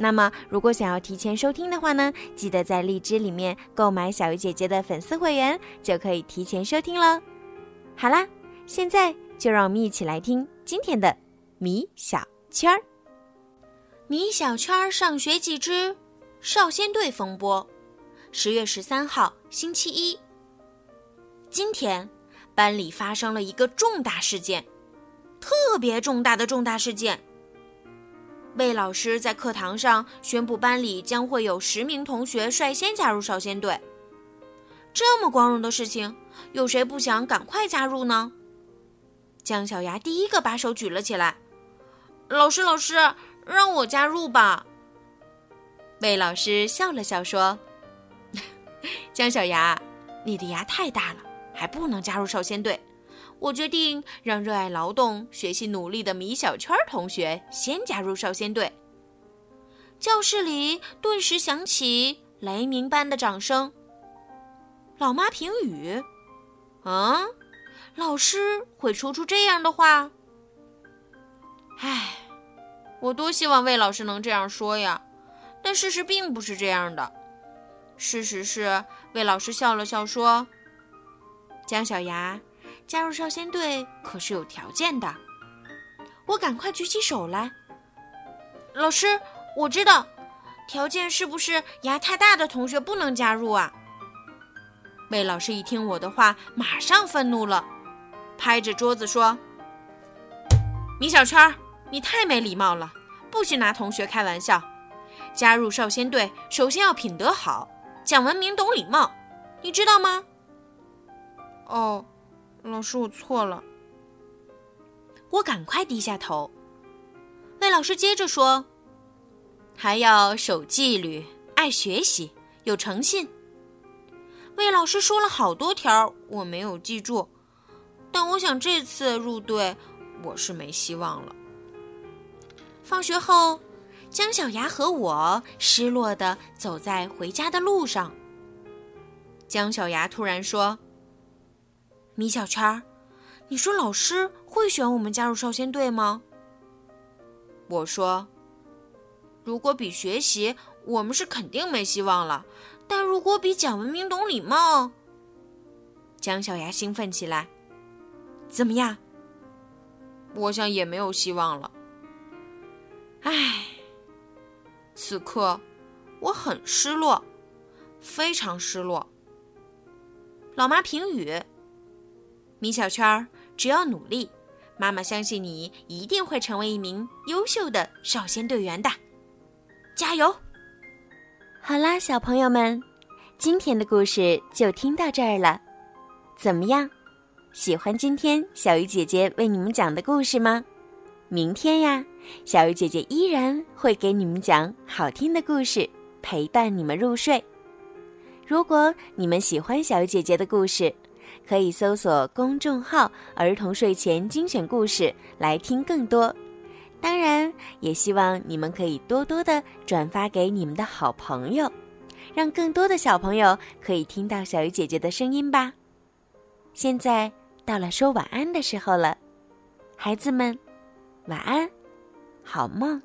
那么，如果想要提前收听的话呢，记得在荔枝里面购买小鱼姐姐的粉丝会员，就可以提前收听了。好啦，现在就让我们一起来听今天的米小圈儿。米小圈儿上学记之少先队风波，十月十三号星期一。今天班里发生了一个重大事件，特别重大的重大事件。魏老师在课堂上宣布，班里将会有十名同学率先加入少先队。这么光荣的事情，有谁不想赶快加入呢？姜小牙第一个把手举了起来：“老师，老师，让我加入吧！”魏老师笑了笑说：“ 姜小牙，你的牙太大了，还不能加入少先队。”我决定让热爱劳动、学习努力的米小圈同学先加入少先队。教室里顿时响起雷鸣般的掌声。老妈评语：“嗯，老师会说出这样的话？唉，我多希望魏老师能这样说呀！但事实并不是这样的。事实是，魏老师笑了笑说：‘姜小牙。’”加入少先队可是有条件的，我赶快举起手来。老师，我知道，条件是不是牙太大的同学不能加入啊？魏老师一听我的话，马上愤怒了，拍着桌子说：“米小圈，你太没礼貌了，不许拿同学开玩笑。加入少先队，首先要品德好，讲文明，懂礼貌，你知道吗？”哦。老师，我错了。我赶快低下头。魏老师接着说：“还要守纪律，爱学习，有诚信。”魏老师说了好多条，我没有记住。但我想这次入队，我是没希望了。放学后，姜小牙和我失落的走在回家的路上。姜小牙突然说。米小圈儿，你说老师会选我们加入少先队吗？我说，如果比学习，我们是肯定没希望了；但如果比讲文明、懂礼貌，姜小牙兴奋起来。怎么样？我想也没有希望了。唉，此刻我很失落，非常失落。老妈评语。米小圈儿，只要努力，妈妈相信你一定会成为一名优秀的少先队员的，加油！好啦，小朋友们，今天的故事就听到这儿了，怎么样？喜欢今天小鱼姐姐为你们讲的故事吗？明天呀，小鱼姐姐依然会给你们讲好听的故事，陪伴你们入睡。如果你们喜欢小鱼姐姐的故事，可以搜索公众号“儿童睡前精选故事”来听更多。当然，也希望你们可以多多的转发给你们的好朋友，让更多的小朋友可以听到小鱼姐姐的声音吧。现在到了说晚安的时候了，孩子们，晚安，好梦。